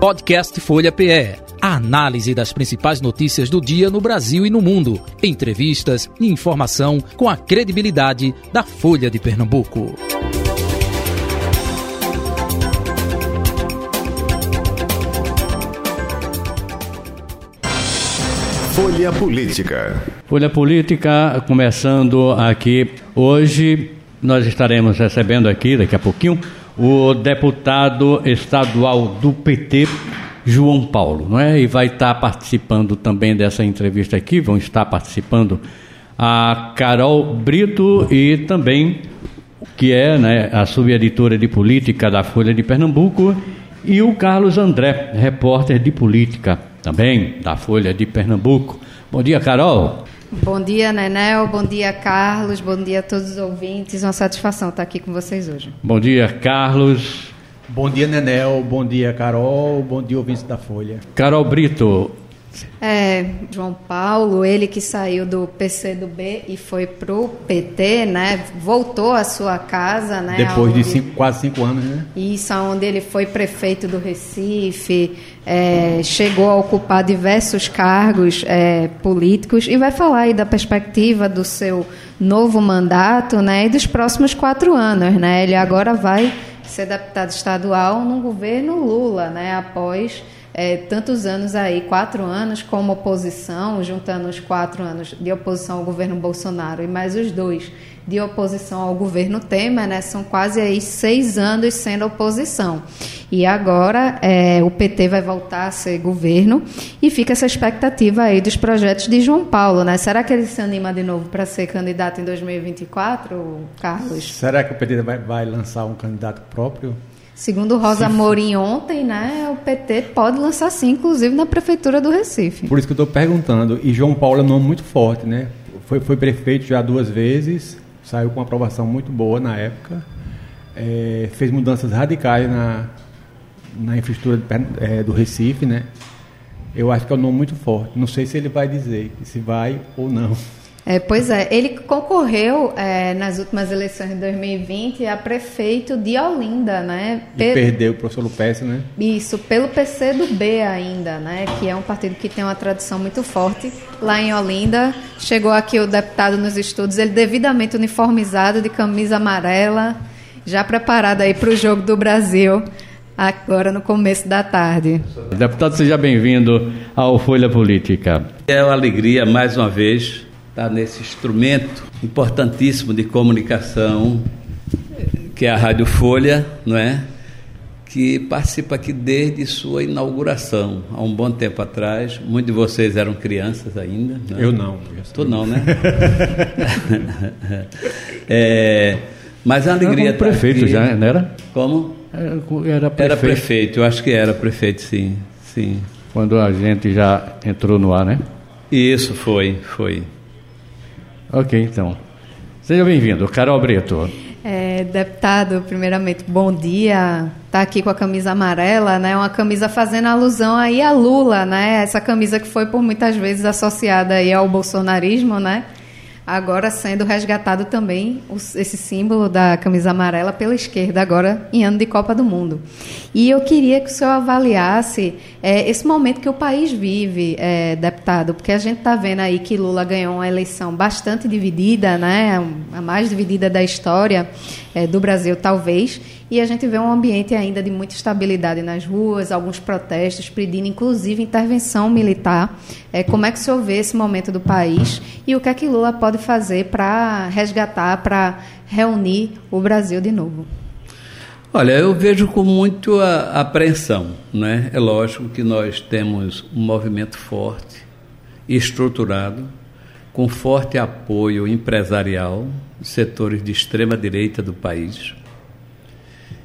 Podcast Folha PE. A análise das principais notícias do dia no Brasil e no mundo. Entrevistas e informação com a credibilidade da Folha de Pernambuco. Folha Política. Folha Política começando aqui hoje. Nós estaremos recebendo aqui daqui a pouquinho o deputado estadual do PT, João Paulo, não é? E vai estar participando também dessa entrevista aqui, vão estar participando a Carol Brito e também que é né, a subeditora de política da Folha de Pernambuco e o Carlos André, repórter de política também da Folha de Pernambuco. Bom dia, Carol. Bom dia, Nenel. Bom dia, Carlos. Bom dia a todos os ouvintes. Uma satisfação estar aqui com vocês hoje. Bom dia, Carlos. Bom dia, Nenel. Bom dia, Carol. Bom dia, ouvintes da Folha. Carol Brito, é, João Paulo, ele que saiu do PCdoB e foi pro PT, né? Voltou à sua casa, né? Depois de cinco, quase cinco anos, né? Isso, onde ele foi prefeito do Recife, é, chegou a ocupar diversos cargos é, políticos e vai falar aí da perspectiva do seu novo mandato, né? E dos próximos quatro anos, né? Ele agora vai ser deputado estadual no governo Lula, né? Após é, tantos anos aí, quatro anos como oposição, juntando os quatro anos de oposição ao governo Bolsonaro e mais os dois de oposição ao governo Temer, né, são quase aí seis anos sendo oposição. E agora é, o PT vai voltar a ser governo e fica essa expectativa aí dos projetos de João Paulo, né? Será que ele se anima de novo para ser candidato em 2024, Carlos? Será que o PT vai, vai lançar um candidato próprio? Segundo Rosa Mourinho ontem, né, o PT pode lançar sim, inclusive na prefeitura do Recife. Por isso que eu estou perguntando. E João Paulo é um nome muito forte, né? Foi, foi prefeito já duas vezes, saiu com uma aprovação muito boa na época, é, fez mudanças radicais na, na infraestrutura é, do Recife, né? Eu acho que é um nome muito forte. Não sei se ele vai dizer se vai ou não. É, pois é, ele concorreu é, nas últimas eleições de 2020 a prefeito de Olinda, né? E perdeu o professor Lupécio, né? Isso, pelo PC do B ainda, né? Que é um partido que tem uma tradição muito forte lá em Olinda. Chegou aqui o deputado nos estudos, ele devidamente uniformizado, de camisa amarela, já preparado aí para o jogo do Brasil agora no começo da tarde. Deputado, seja bem-vindo ao Folha Política. É uma alegria, mais uma vez, está nesse instrumento importantíssimo de comunicação que é a Rádio Folha, não é? Que participa aqui desde sua inauguração, há um bom tempo atrás. Muitos de vocês eram crianças ainda. Não? Eu não. Tu não, né? é, mas a alegria. Era prefeito aqui. já, não era? Como? Era prefeito. Era prefeito, eu acho que era prefeito, sim. sim. Quando a gente já entrou no ar, né? Isso, foi, foi. Ok, então. Seja bem-vindo, Carol Brito. É, deputado, primeiramente, bom dia. Está aqui com a camisa amarela, né? Uma camisa fazendo alusão aí a Lula, né? Essa camisa que foi por muitas vezes associada aí ao bolsonarismo, né? Agora sendo resgatado também esse símbolo da camisa amarela pela esquerda, agora em ano de Copa do Mundo. E eu queria que o senhor avaliasse é, esse momento que o país vive, é, deputado, porque a gente está vendo aí que Lula ganhou uma eleição bastante dividida, né, a mais dividida da história é, do Brasil, talvez, e a gente vê um ambiente ainda de muita estabilidade nas ruas, alguns protestos pedindo, inclusive, intervenção militar. É, como é que o senhor vê esse momento do país e o que é que Lula pode fazer para resgatar, para reunir o Brasil de novo? Olha, eu vejo com muito apreensão. Né? É lógico que nós temos um movimento forte, estruturado, com forte apoio empresarial, setores de extrema direita do país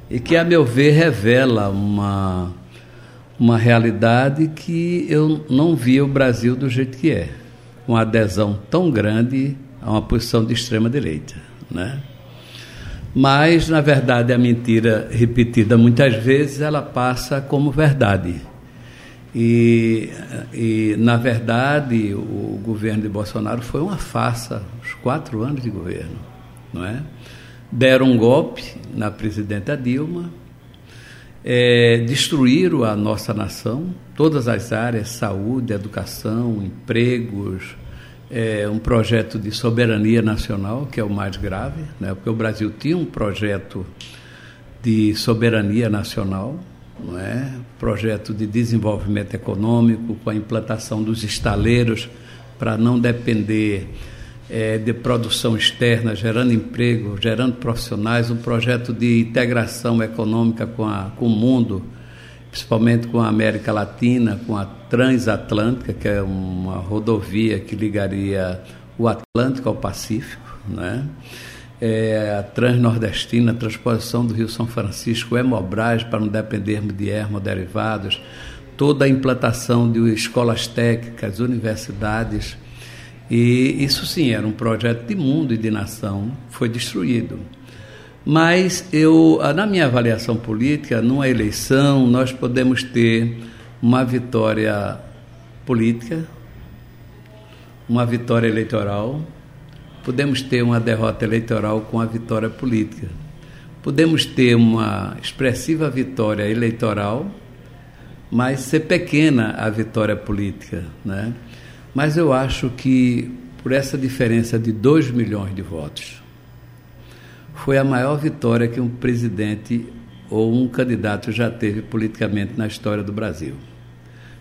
e que, a meu ver, revela uma, uma realidade que eu não via o Brasil do jeito que é, uma adesão tão grande a uma posição de extrema-direita. Né? Mas, na verdade, a mentira repetida muitas vezes ela passa como verdade. E, e, na verdade, o governo de Bolsonaro foi uma farsa, os quatro anos de governo, não é? Deram um golpe na presidenta Dilma é, destruíram a nossa nação, todas as áreas, saúde, educação, empregos, é, um projeto de soberania nacional, que é o mais grave, né? porque o Brasil tinha um projeto de soberania nacional, não é? projeto de desenvolvimento econômico, com a implantação dos estaleiros para não depender é, de produção externa, gerando emprego, gerando profissionais, um projeto de integração econômica com, a, com o mundo, principalmente com a América Latina, com a Transatlântica, que é uma rodovia que ligaria o Atlântico ao Pacífico, né? É, a Transnordestina, a transposição do Rio São Francisco, o Hemobras, para não dependermos de hemoderivados, toda a implantação de escolas técnicas, universidades, e isso sim era um projeto de mundo e de nação, foi destruído. Mas eu, na minha avaliação política, numa eleição, nós podemos ter uma vitória política, uma vitória eleitoral, podemos ter uma derrota eleitoral com a vitória política. Podemos ter uma expressiva vitória eleitoral, mas ser pequena a vitória política, né? Mas eu acho que por essa diferença de 2 milhões de votos, foi a maior vitória que um presidente ou um candidato já teve politicamente na história do Brasil.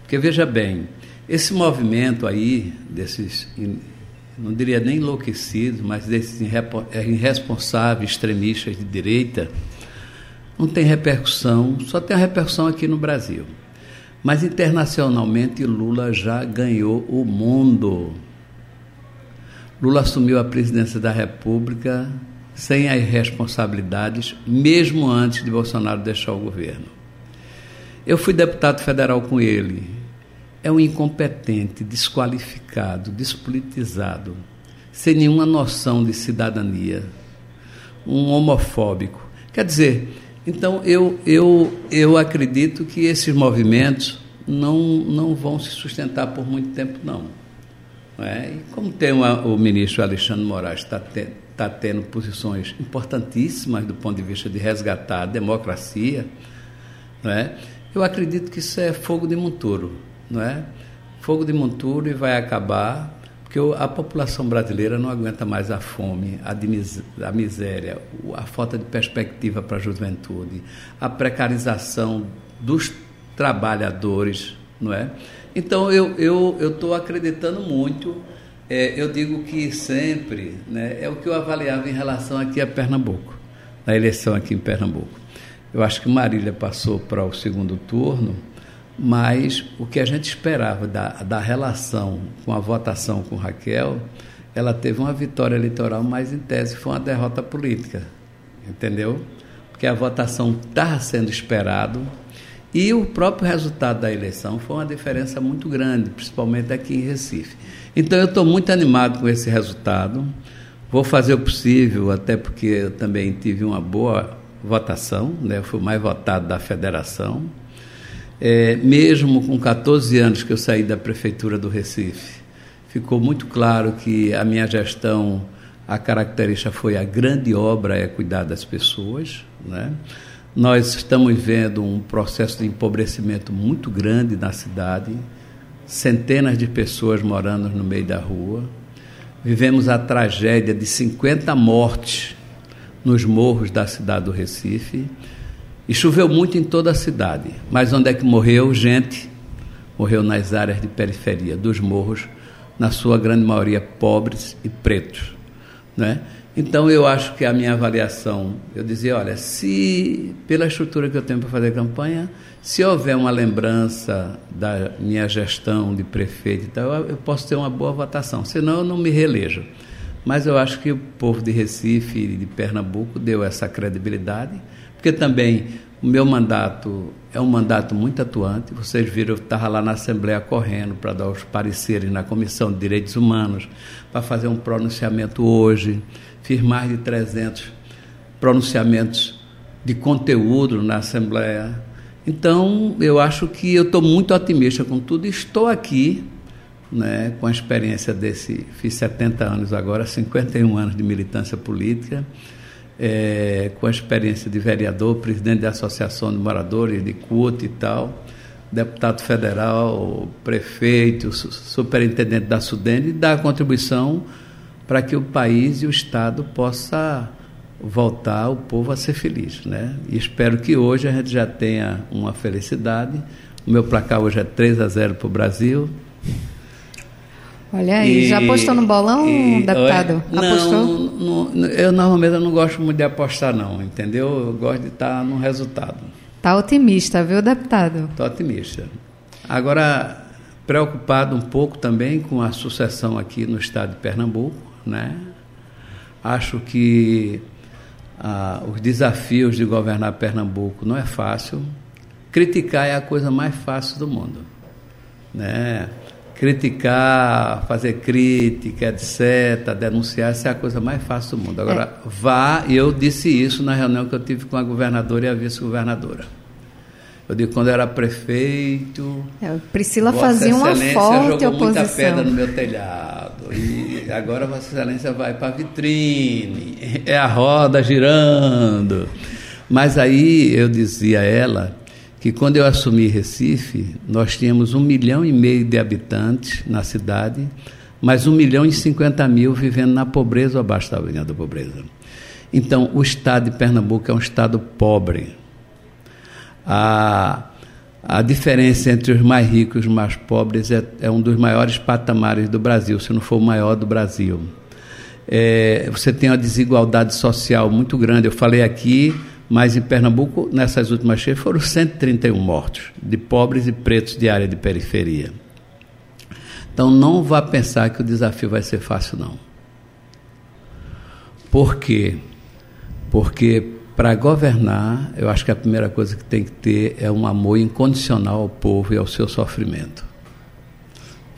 Porque veja bem, esse movimento aí, desses, não diria nem enlouquecidos, mas desses irresponsáveis extremistas de direita, não tem repercussão, só tem a repercussão aqui no Brasil. Mas internacionalmente Lula já ganhou o mundo. Lula assumiu a presidência da República sem as responsabilidades, mesmo antes de Bolsonaro deixar o governo. Eu fui deputado federal com ele. É um incompetente, desqualificado, despolitizado, sem nenhuma noção de cidadania, um homofóbico. Quer dizer, então, eu, eu, eu acredito que esses movimentos não, não vão se sustentar por muito tempo, não. É? E como tem uma, o ministro Alexandre Moraes está te, tá tendo posições importantíssimas do ponto de vista de resgatar a democracia, não é? eu acredito que isso é fogo de monturo. Não é? Fogo de monturo e vai acabar porque a população brasileira não aguenta mais a fome, a, miséria, a falta de perspectiva para a juventude, a precarização dos trabalhadores, não é? Então eu eu eu estou acreditando muito. É, eu digo que sempre, né, é o que eu avaliava em relação aqui a Pernambuco, na eleição aqui em Pernambuco. Eu acho que Marília passou para o segundo turno mas o que a gente esperava da, da relação com a votação com Raquel, ela teve uma vitória eleitoral, mas em tese foi uma derrota política, entendeu? Porque a votação estava sendo esperado e o próprio resultado da eleição foi uma diferença muito grande, principalmente aqui em Recife. Então eu estou muito animado com esse resultado. Vou fazer o possível, até porque eu também tive uma boa votação, né? Eu fui mais votado da federação. É, mesmo com 14 anos que eu saí da prefeitura do Recife, ficou muito claro que a minha gestão, a característica foi a grande obra é cuidar das pessoas. Né? Nós estamos vendo um processo de empobrecimento muito grande na cidade, centenas de pessoas morando no meio da rua. Vivemos a tragédia de 50 mortes nos morros da cidade do Recife e choveu muito em toda a cidade. Mas onde é que morreu? Gente morreu nas áreas de periferia dos morros, na sua grande maioria pobres e pretos. Né? Então eu acho que a minha avaliação, eu dizia, olha, se pela estrutura que eu tenho para fazer campanha, se houver uma lembrança da minha gestão de prefeito e tal, eu posso ter uma boa votação, senão eu não me reelejo. Mas eu acho que o povo de Recife e de Pernambuco deu essa credibilidade porque também o meu mandato é um mandato muito atuante. Vocês viram, eu estava lá na Assembleia correndo para dar os pareceres na Comissão de Direitos Humanos, para fazer um pronunciamento hoje. Fiz mais de 300 pronunciamentos de conteúdo na Assembleia. Então, eu acho que eu estou muito otimista com tudo. Estou aqui né, com a experiência desse. Fiz 70 anos agora, 51 anos de militância política é, com a experiência de vereador, presidente da Associação de Moradores de CUT e tal, deputado federal, prefeito, superintendente da Sudene, e dar contribuição para que o país e o Estado possa voltar o povo a ser feliz, né? E espero que hoje a gente já tenha uma felicidade. O meu placar hoje é 3 a 0 para o Brasil. Olha aí, e, já apostou no bolão, e, deputado? Não, apostou? Não, eu normalmente eu não gosto muito de apostar não, entendeu? Eu gosto de estar no resultado. Está otimista, viu, deputado? Estou otimista. Agora, preocupado um pouco também com a sucessão aqui no estado de Pernambuco, né? Acho que ah, os desafios de governar Pernambuco não é fácil. Criticar é a coisa mais fácil do mundo, né? Criticar, fazer crítica, etc., denunciar, essa é a coisa mais fácil do mundo. Agora, é. vá, e eu disse isso na reunião que eu tive com a governadora e a vice-governadora. Eu digo, quando eu era prefeito. É, Priscila fazia uma forte jogou oposição. muita pedra no meu telhado. E agora Vossa Excelência vai para a vitrine. É a roda girando. Mas aí eu dizia a ela que quando eu assumi Recife, nós tínhamos um milhão e meio de habitantes na cidade, mas um milhão e cinquenta mil vivendo na pobreza ou abaixo da linha da pobreza. Então, o estado de Pernambuco é um estado pobre a, a diferença entre os mais ricos e os mais pobres é, é um dos maiores patamares do Brasil, se não for o maior do Brasil. É, você tem uma desigualdade social muito grande. Eu falei aqui, mas em Pernambuco, nessas últimas cheias, foram 131 mortos, de pobres e pretos de área de periferia. Então não vá pensar que o desafio vai ser fácil, não. Por quê? Porque para governar, eu acho que a primeira coisa que tem que ter é um amor incondicional ao povo e ao seu sofrimento.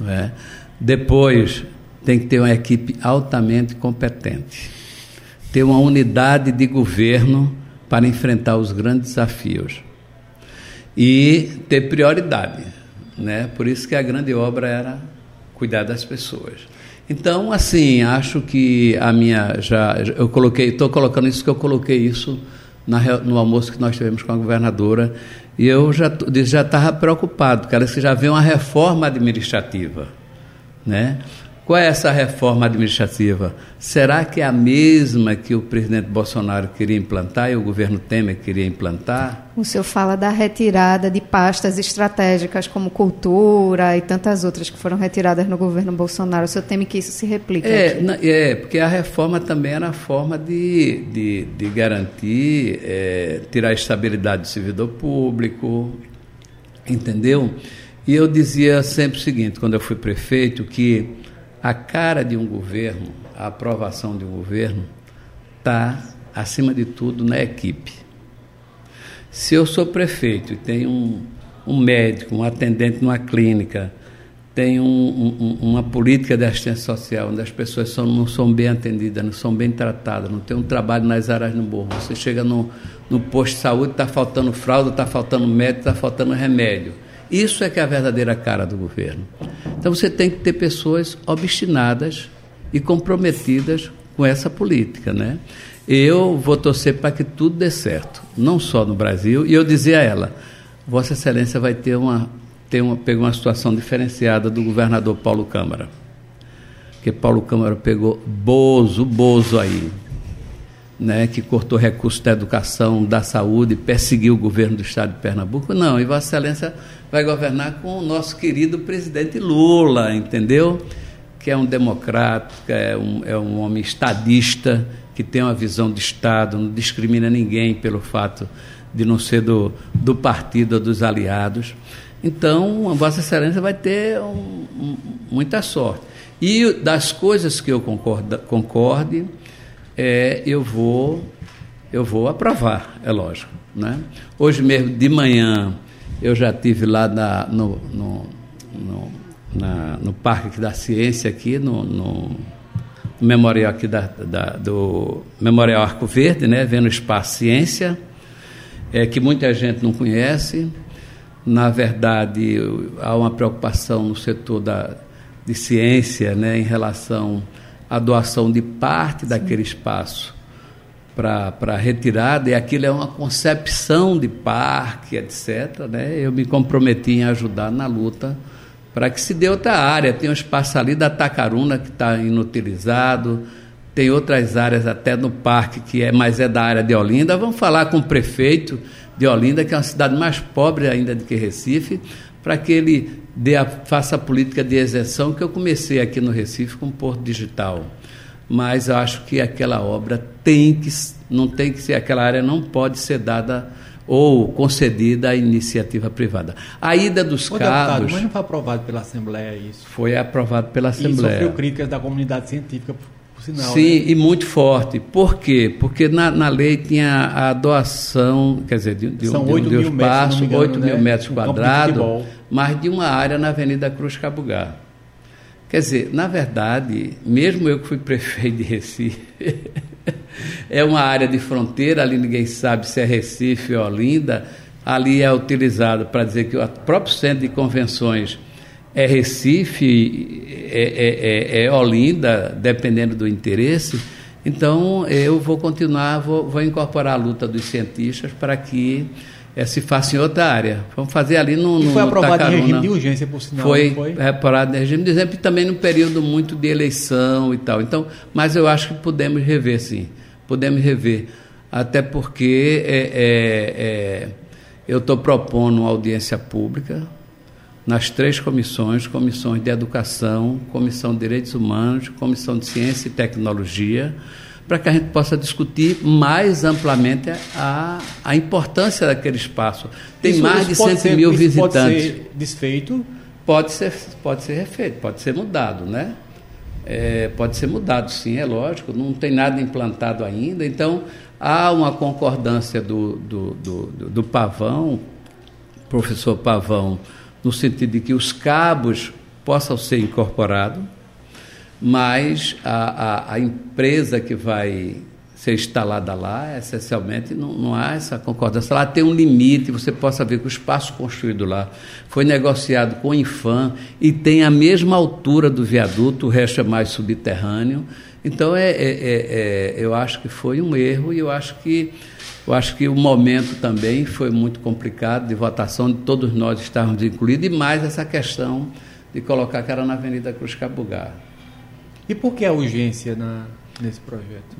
Não é? Depois, tem que ter uma equipe altamente competente, ter uma unidade de governo para enfrentar os grandes desafios e ter prioridade. Né? Por isso que a grande obra era cuidar das pessoas. Então, assim, acho que a minha já eu coloquei, estou colocando isso que eu coloquei isso na, no almoço que nós tivemos com a governadora e eu já já estava preocupado, porque ela já vem uma reforma administrativa, né? Qual é essa reforma administrativa? Será que é a mesma que o presidente Bolsonaro queria implantar e o governo Temer queria implantar? O senhor fala da retirada de pastas estratégicas como cultura e tantas outras que foram retiradas no governo Bolsonaro. O senhor teme que isso se replique? É, é porque a reforma também era a forma de, de, de garantir, é, tirar a estabilidade do servidor público, entendeu? E eu dizia sempre o seguinte, quando eu fui prefeito, que a cara de um governo, a aprovação de um governo, está, acima de tudo, na equipe. Se eu sou prefeito e tenho um, um médico, um atendente numa clínica, tem um, um, uma política de assistência social, onde as pessoas são, não são bem atendidas, não são bem tratadas, não tem um trabalho nas áreas no morro. Você chega no, no posto de saúde, está faltando fralda, está faltando médico, está faltando remédio isso é que é a verdadeira cara do governo. Então você tem que ter pessoas obstinadas e comprometidas com essa política, né? Eu vou torcer para que tudo dê certo, não só no Brasil. E eu dizia a ela: Vossa Excelência vai ter uma, ter uma, pegou uma situação diferenciada do governador Paulo Câmara. Porque Paulo Câmara pegou Bozo, Bozo aí, né, que cortou recursos da educação, da saúde, perseguiu o governo do estado de Pernambuco. Não, e Vossa Excelência vai governar com o nosso querido presidente Lula, entendeu? Que é um democrata, é um, é um homem estadista, que tem uma visão de Estado, não discrimina ninguém pelo fato de não ser do, do partido ou dos aliados. Então, a Vossa Excelência vai ter um, um, muita sorte. E das coisas que eu concorda, concorde, é, eu vou eu vou aprovar, é lógico. Né? Hoje mesmo de manhã eu já tive lá na, no, no, no, na, no Parque da Ciência aqui, no, no memorial aqui da, da, do Memorial Arco Verde, né, vendo o espaço Ciência, é, que muita gente não conhece. Na verdade, há uma preocupação no setor da, de ciência né, em relação a doação de parte Sim. daquele espaço para retirada, e aquilo é uma concepção de parque, etc. Né? Eu me comprometi em ajudar na luta para que se dê outra área. Tem um espaço ali da Tacaruna que está inutilizado, tem outras áreas até no parque que é, mas é da área de Olinda. Vamos falar com o prefeito de Olinda, que é uma cidade mais pobre ainda do que Recife, para que ele a, faça a política de isenção que eu comecei aqui no Recife com o Porto Digital mas acho que aquela obra tem que não tem que ser aquela área não pode ser dada ou concedida à iniciativa privada. A ida dos Ô. Deputado, mas não foi aprovado pela Assembleia isso? Foi aprovado pela Assembleia. E sofreu críticas da comunidade científica, por sinal. Sim, né? e muito forte. Por quê? Porque na, na lei tinha a doação, quer dizer, de, de, São de, 8 de um mil espaço, metros, 8 né? mil metros um quadrados, mas de uma área na Avenida Cruz Cabugá. Quer dizer, na verdade, mesmo eu que fui prefeito de Recife, é uma área de fronteira, ali ninguém sabe se é Recife ou Olinda, ali é utilizado para dizer que o próprio centro de convenções é Recife, é, é, é, é Olinda, dependendo do interesse. Então, eu vou continuar, vou, vou incorporar a luta dos cientistas para que é, se faça em outra área. Vamos fazer ali no. E foi aprovado Tacaruna. em regime de urgência, por sinal. Foi, foi? aprovado em regime de urgência e também no período muito de eleição e tal. Então, mas eu acho que podemos rever, sim. Podemos rever. Até porque é, é, é, eu estou propondo uma audiência pública nas três comissões, comissões de educação, comissão de direitos humanos, comissão de ciência e tecnologia, para que a gente possa discutir mais amplamente a, a importância daquele espaço. Tem Isso- mais isso de pode 100 ser- mil isso visitantes. Pode ser desfeito. Pode ser, pode ser refeito, pode ser mudado, né? É, pode ser mudado, sim, é lógico. Não tem nada implantado ainda. Então, há uma concordância do, do, do, do- do Pavão, professor Pavão, no sentido de que os cabos possam ser incorporados, mas a, a, a empresa que vai ser instalada lá, essencialmente, não, não há essa concordância. Lá tem um limite, você possa ver que o espaço construído lá foi negociado com o Infam e tem a mesma altura do viaduto, o resto é mais subterrâneo. Então, é, é- é- é- eu acho que foi um erro e eu acho que eu acho que o momento também foi muito complicado de votação, de todos nós estarmos incluídos, e mais essa questão de colocar que era na Avenida Cruz Cabugá. E por que a urgência na, nesse projeto?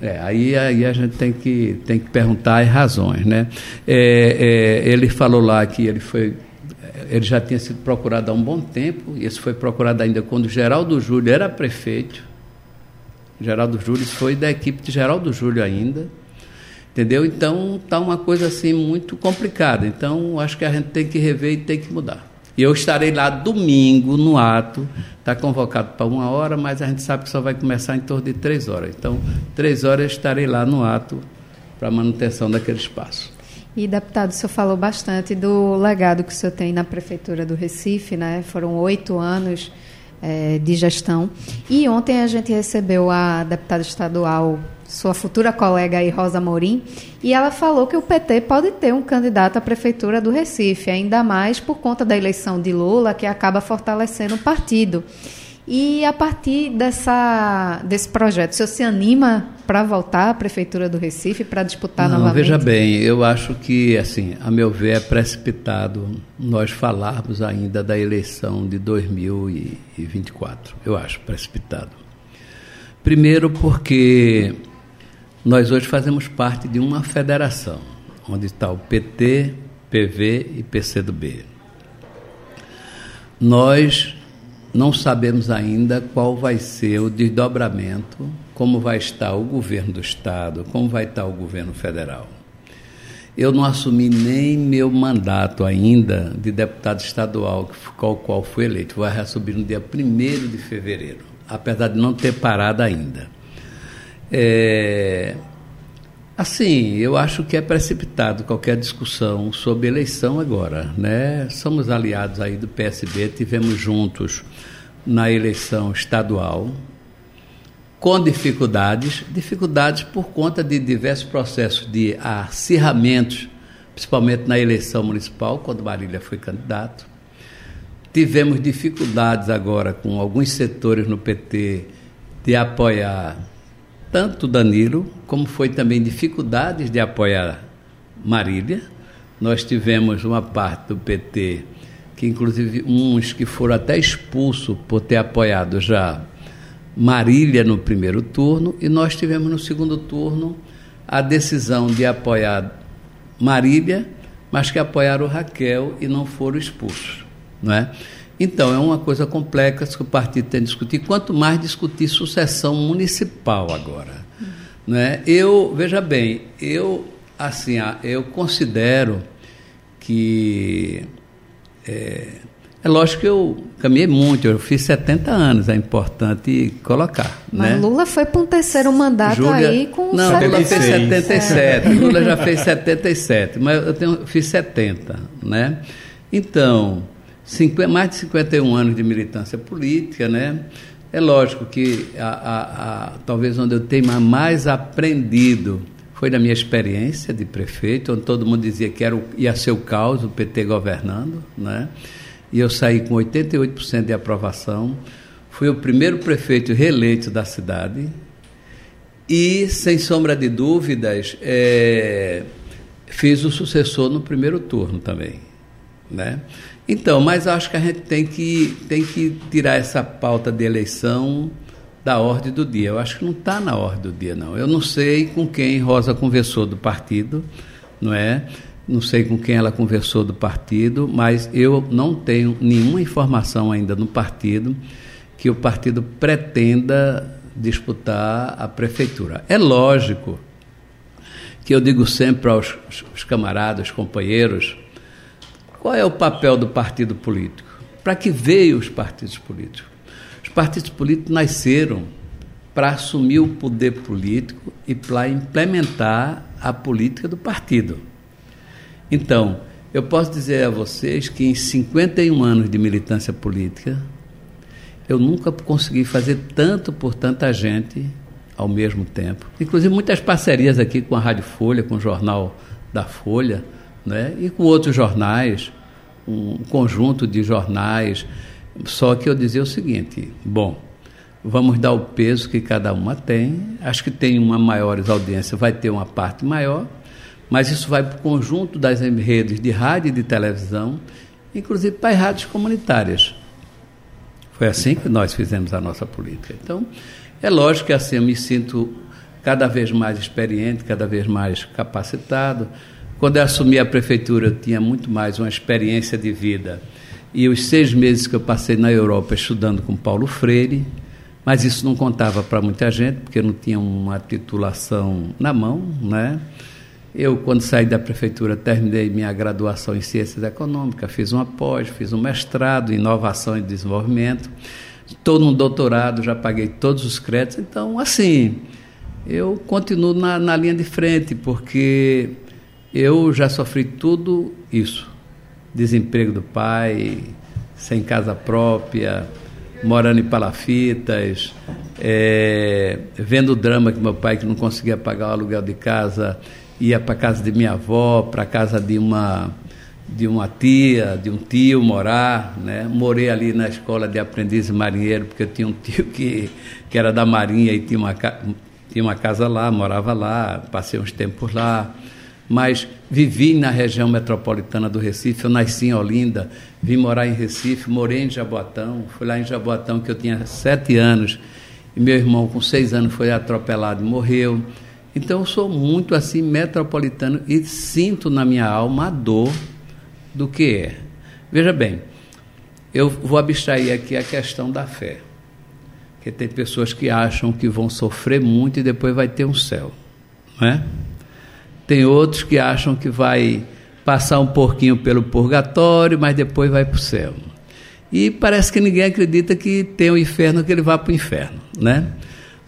É, aí, aí a gente tem que, tem que perguntar as razões, né? É, é, ele falou lá que ele foi, ele já tinha sido procurado há um bom tempo, e esse foi procurado ainda quando Geraldo Júlio era prefeito. Geraldo Júlio foi da equipe de Geraldo Júlio ainda, entendeu? Então está uma coisa assim muito complicada. Então acho que a gente tem que rever e tem que mudar. E eu estarei lá domingo no ato, está convocado para uma hora, mas a gente sabe que só vai começar em torno de três horas. Então, três horas eu estarei lá no ato para manutenção daquele espaço. E, deputado, o senhor falou bastante do legado que o senhor tem na Prefeitura do Recife, né? Foram oito anos eh, de gestão. E ontem a gente recebeu a deputada estadual, sua futura colega aí, Rosa Morim, e ela falou que o PT pode ter um candidato à Prefeitura do Recife, ainda mais por conta da eleição de Lula, que acaba fortalecendo o partido. E a partir dessa, desse projeto, o senhor se anima para voltar à Prefeitura do Recife, para disputar Não, novamente? veja bem, eu acho que, assim, a meu ver, é precipitado nós falarmos ainda da eleição de 2024. Eu acho precipitado. Primeiro, porque nós hoje fazemos parte de uma federação, onde está o PT, PV e PCdoB. Nós não sabemos ainda qual vai ser o desdobramento, como vai estar o governo do Estado, como vai estar o governo federal. Eu não assumi nem meu mandato ainda de deputado estadual, o qual fui eleito. Vai assumir no dia 1 de fevereiro, apesar de não ter parado ainda. É, Assim, eu acho que é precipitado qualquer discussão sobre eleição agora, né? Somos aliados aí do PSB, tivemos juntos na eleição estadual, com dificuldades, dificuldades por conta de diversos processos de acirramentos, principalmente na eleição municipal, quando Marília foi candidato. Tivemos dificuldades agora com alguns setores no PT de apoiar tanto Danilo, como foi também dificuldades de apoiar Marília. Nós tivemos uma parte do PT, que inclusive uns que foram até expulsos por ter apoiado já Marília no primeiro turno, e nós tivemos no segundo turno a decisão de apoiar Marília, mas que apoiaram Raquel e não foram expulsos. Não é? Então, é uma coisa complexa que o partido tem que discutir, quanto mais discutir sucessão municipal agora. Né? Eu, veja bem, eu, assim, eu considero que. É, é lógico que eu caminhei muito, eu fiz 70 anos, é importante colocar. Mas né? Lula foi para um terceiro mandato Júlia, aí com Não, 76. Lula fez 77, é. Lula já fez 77, mas eu tenho, fiz 70, né? Então, 50, mais de 51 anos de militância política, né? É lógico que a, a, a, talvez onde eu tenha mais aprendido foi da minha experiência de prefeito, onde todo mundo dizia que era o, ia ser o caos, o PT governando, né? E eu saí com 88% de aprovação. Fui o primeiro prefeito reeleito da cidade. E, sem sombra de dúvidas, é, fiz o sucessor no primeiro turno também. Né? Então, mas acho que a gente tem que, tem que tirar essa pauta de eleição da ordem do dia. Eu acho que não está na ordem do dia, não. Eu não sei com quem Rosa conversou do partido, não é? Não sei com quem ela conversou do partido, mas eu não tenho nenhuma informação ainda no partido que o partido pretenda disputar a prefeitura. É lógico que eu digo sempre aos, aos camaradas, companheiros, qual é o papel do partido político? Para que veio os partidos políticos? Os partidos políticos nasceram para assumir o poder político e para implementar a política do partido. Então, eu posso dizer a vocês que em 51 anos de militância política, eu nunca consegui fazer tanto por tanta gente ao mesmo tempo. Inclusive muitas parcerias aqui com a Rádio Folha, com o jornal da Folha, né? e com outros jornais, um conjunto de jornais. Só que eu dizia o seguinte: bom, vamos dar o peso que cada uma tem. Acho que tem uma maiores audiência, vai ter uma parte maior, mas isso vai para o conjunto das redes de rádio e de televisão, inclusive para as rádios comunitárias. Foi assim que nós fizemos a nossa política. Então, é lógico que assim eu me sinto cada vez mais experiente, cada vez mais capacitado. Quando eu assumi a prefeitura, eu tinha muito mais uma experiência de vida. E os seis meses que eu passei na Europa estudando com Paulo Freire, mas isso não contava para muita gente, porque eu não tinha uma titulação na mão, né? Eu, quando saí da prefeitura, terminei minha graduação em Ciências Econômicas, fiz um pós, fiz um mestrado em Inovação e Desenvolvimento, estou no doutorado, já paguei todos os créditos, então, assim, eu continuo na, na linha de frente, porque eu já sofri tudo isso: desemprego do pai, sem casa própria, morando em palafitas, é, vendo o drama que meu pai, que não conseguia pagar o aluguel de casa, ia para casa de minha avó, para casa de uma de uma tia, de um tio morar, né? Morei ali na escola de aprendiz marinheiro, porque eu tinha um tio que, que era da marinha e tinha uma, tinha uma casa lá, morava lá, passei uns tempos lá. Mas vivi na região metropolitana do Recife, eu nasci em Olinda, vim morar em Recife, morei em Jaboatão, fui lá em Jaboatão que eu tinha sete anos, e meu irmão com seis anos foi atropelado e morreu. Então eu sou muito assim metropolitano e sinto na minha alma a dor do que é. Veja bem, eu vou abstrair aqui a questão da fé. Porque tem pessoas que acham que vão sofrer muito e depois vai ter um céu. Não é? Tem outros que acham que vai passar um pouquinho pelo purgatório, mas depois vai para o céu. E parece que ninguém acredita que tem o um inferno, que ele vá para o inferno. Né?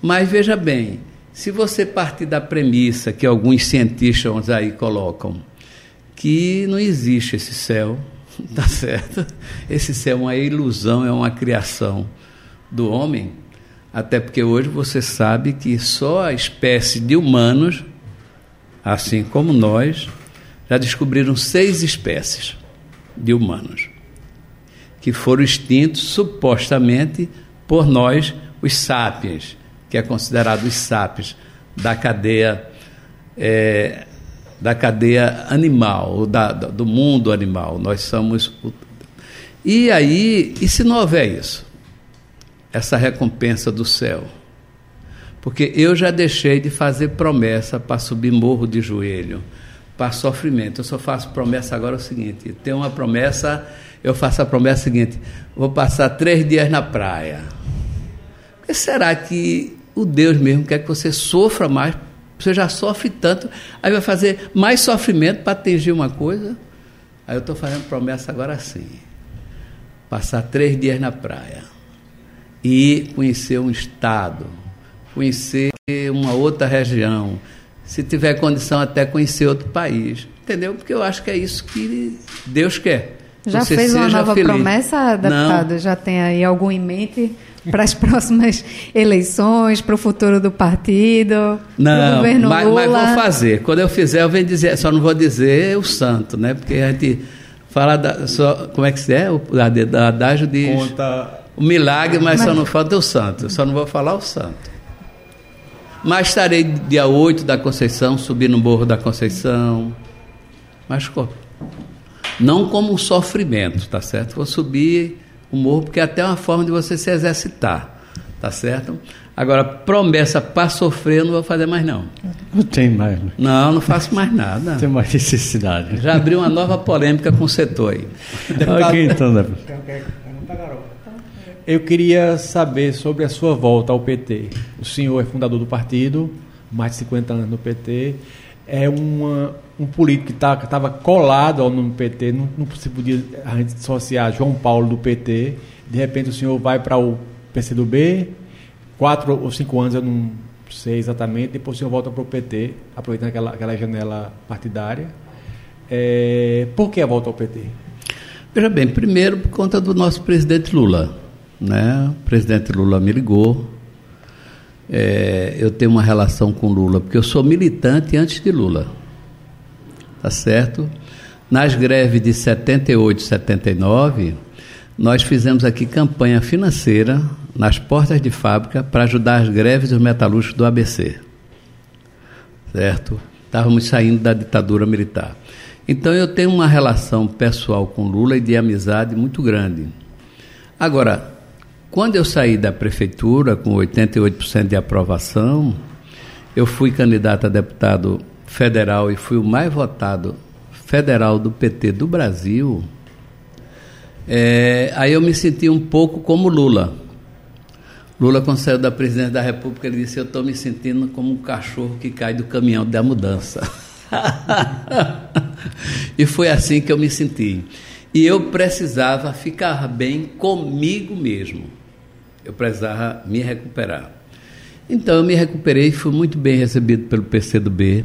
Mas veja bem, se você partir da premissa que alguns cientistas aí colocam, que não existe esse céu, tá certo? Esse céu é uma ilusão, é uma criação do homem, até porque hoje você sabe que só a espécie de humanos, assim como nós, já descobriram seis espécies de humanos que foram extintos supostamente por nós, os sapiens, que é considerado os SAPs da cadeia é, da cadeia animal, da, do mundo animal. Nós somos. O... E aí, e se não houver isso? Essa recompensa do céu? Porque eu já deixei de fazer promessa para subir morro de joelho, para sofrimento. Eu só faço promessa agora o seguinte: tem uma promessa, eu faço a promessa seguinte: vou passar três dias na praia. Será que o Deus mesmo quer que você sofra mais você já sofre tanto, aí vai fazer mais sofrimento para atingir uma coisa. Aí eu estou fazendo promessa agora sim. Passar três dias na praia e conhecer um estado, conhecer uma outra região, se tiver condição até conhecer outro país. Entendeu? Porque eu acho que é isso que Deus quer. Já Você fez uma nova feliz. promessa, deputado? Não. Já tem aí algum em mente? para as próximas eleições, para o futuro do partido, não, governo mas, Lula. Mas vou fazer. Quando eu fizer, eu venho dizer, só não vou dizer o santo, né? Porque a gente fala da, só, como é que é? O da, adágio diz Conta... o milagre, mas, mas, só não falta o santo. Só não vou falar o santo. Mas estarei dia 8 da Conceição, subir no Morro da Conceição. Mas não como um sofrimento, tá certo? Vou subir o morro, porque é até uma forma de você se exercitar, tá certo? Agora, promessa para sofrer eu não vou fazer mais não. Não tem mais. Né? Não, não faço mais nada. Não tem mais necessidade. Já abriu uma nova polêmica com o setor aí. Deputado, então, Eu queria saber sobre a sua volta ao PT. O senhor é fundador do partido, mais de 50 anos no PT. É uma, um político que tá, estava colado ao nome PT, não, não se podia dissociar João Paulo do PT. De repente o senhor vai para o PCdoB, quatro ou cinco anos, eu não sei exatamente, depois o senhor volta para o PT, aproveitando aquela, aquela janela partidária. É, por que a volta ao PT? Veja bem, primeiro por conta do nosso presidente Lula. Né? O presidente Lula me ligou. É, eu tenho uma relação com Lula, porque eu sou militante antes de Lula tá certo? Nas greves de 78 e 79, nós fizemos aqui campanha financeira nas portas de fábrica para ajudar as greves dos metalúrgicos do ABC. Certo? Estávamos saindo da ditadura militar. Então eu tenho uma relação pessoal com Lula e de amizade muito grande. Agora, quando eu saí da prefeitura com 88% de aprovação, eu fui candidato a deputado federal e fui o mais votado federal do PT do Brasil, é, aí eu me senti um pouco como Lula. Lula, quando saiu da presidência da República, ele disse: Eu estou me sentindo como um cachorro que cai do caminhão da mudança. e foi assim que eu me senti. E eu precisava ficar bem comigo mesmo. Eu precisava me recuperar. Então eu me recuperei e fui muito bem recebido pelo PCdoB.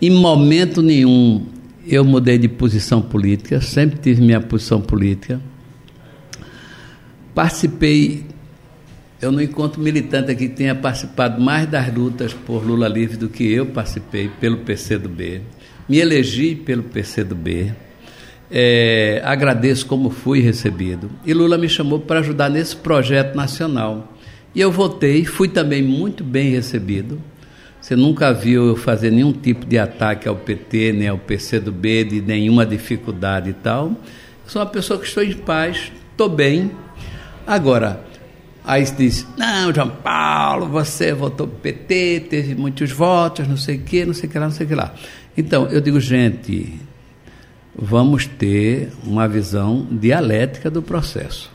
Em momento nenhum eu mudei de posição política, sempre tive minha posição política. Participei, eu não encontro militante aqui que tenha participado mais das lutas por Lula livre do que eu participei pelo PCdoB. Me elegi pelo PCdoB. É, agradeço como fui recebido. E Lula me chamou para ajudar nesse projeto nacional. E eu votei, fui também muito bem recebido. Você nunca viu eu fazer nenhum tipo de ataque ao PT, nem ao PCdoB, de nenhuma dificuldade e tal. Sou uma pessoa que estou em paz, estou bem. Agora, aí se diz, não, João Paulo, você votou PT, teve muitos votos, não sei o que, não sei o que lá, não sei o que lá. Então, eu digo, gente, vamos ter uma visão dialética do processo.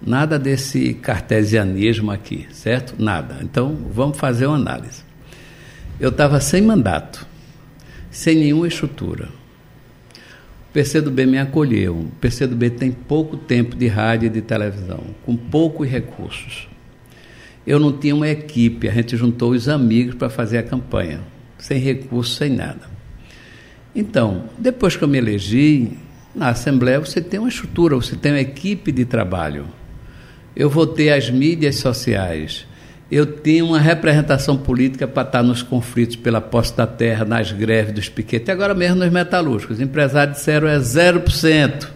Nada desse cartesianismo aqui, certo? Nada. Então, vamos fazer uma análise. Eu estava sem mandato, sem nenhuma estrutura. O PCdoB me acolheu. O PCdoB tem pouco tempo de rádio e de televisão, com poucos recursos. Eu não tinha uma equipe, a gente juntou os amigos para fazer a campanha, sem recursos, sem nada. Então, depois que eu me elegi, na Assembleia você tem uma estrutura, você tem uma equipe de trabalho eu votei as mídias sociais. Eu tinha uma representação política para estar nos conflitos pela posse da terra, nas greves dos piquetes, agora mesmo nos metalúrgicos. Os empresários disseram é 0%.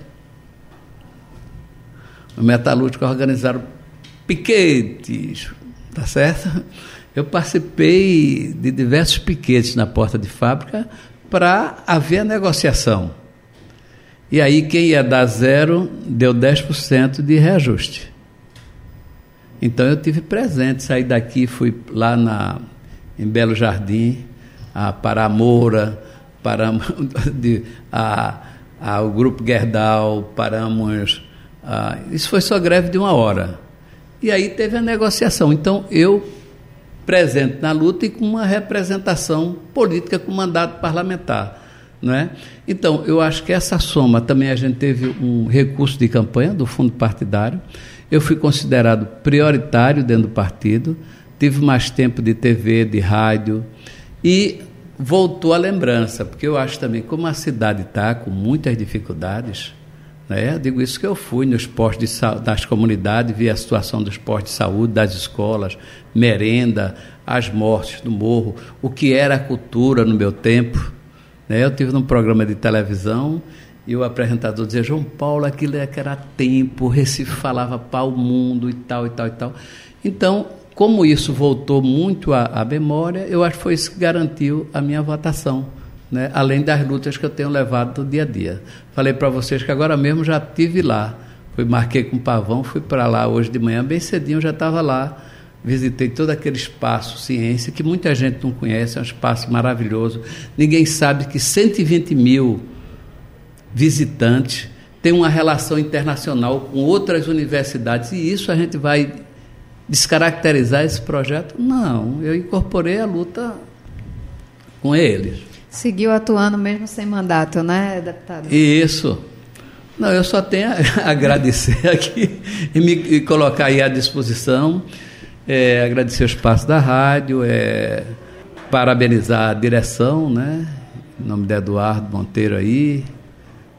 Os metalúrgicos organizaram piquetes, tá certo? Eu participei de diversos piquetes na porta de fábrica para haver a negociação. E aí quem ia dar zero deu 10% de reajuste. Então eu tive presente, saí daqui, fui lá na, em Belo Jardim, a, para a Moura, para de, a, a, o Grupo Gerdau, paramos. A, isso foi só greve de uma hora. E aí teve a negociação. Então eu presente na luta e com uma representação política com mandato parlamentar. É? Então, eu acho que essa soma também a gente teve um recurso de campanha do fundo partidário. Eu fui considerado prioritário dentro do partido, tive mais tempo de TV, de rádio e voltou a lembrança, porque eu acho também como a cidade está com muitas dificuldades, né? Digo isso que eu fui nos postos de, das comunidades, vi a situação dos postos de saúde, das escolas, merenda, as mortes do morro, o que era a cultura no meu tempo. Né? Eu tive num programa de televisão e o apresentador dizia, João Paulo, aquilo é que era tempo, Recife falava para o mundo e tal, e tal, e tal. Então, como isso voltou muito à, à memória, eu acho que foi isso que garantiu a minha votação né? além das lutas que eu tenho levado do dia a dia. Falei para vocês que agora mesmo já tive lá, fui marquei com o Pavão, fui para lá hoje de manhã, bem cedinho já estava lá, visitei todo aquele espaço ciência que muita gente não conhece, é um espaço maravilhoso. Ninguém sabe que 120 mil visitantes têm uma relação internacional com outras universidades e isso a gente vai descaracterizar esse projeto? Não, eu incorporei a luta com eles. Seguiu atuando mesmo sem mandato, né, deputado? Isso. Não, eu só tenho a agradecer aqui e me e colocar aí à disposição, é, agradecer o espaço da rádio, é, parabenizar a direção, né, em nome de Eduardo Monteiro aí,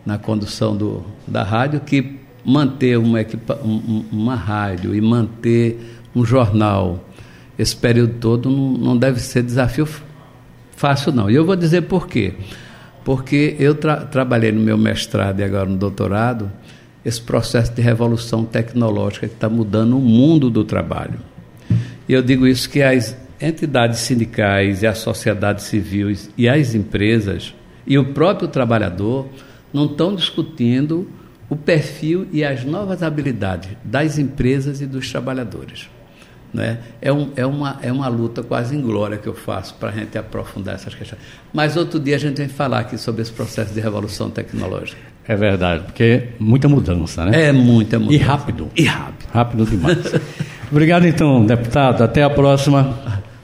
na condução do, da rádio, que manter uma, equipa, um, uma rádio e manter um jornal esse período todo não, não deve ser desafio fácil não. E eu vou dizer por quê. Porque eu tra trabalhei no meu mestrado e agora no doutorado esse processo de revolução tecnológica que está mudando o mundo do trabalho. E eu digo isso que as entidades sindicais e a sociedade civil e as empresas e o próprio trabalhador não estão discutindo o perfil e as novas habilidades das empresas e dos trabalhadores. Né? É, um, é, uma, é uma luta quase inglória que eu faço para a gente aprofundar essas questões. Mas outro dia a gente vem falar aqui sobre esse processo de revolução tecnológica. É verdade, porque muita mudança, né? É muita mudança. E rápido. E rápido. Rápido demais. obrigado então, deputado. Até a próxima.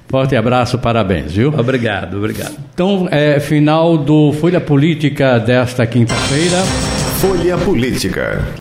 Forte abraço, parabéns, viu? Obrigado, obrigado. Então, é final do Folha Política desta quinta-feira. Folha Política.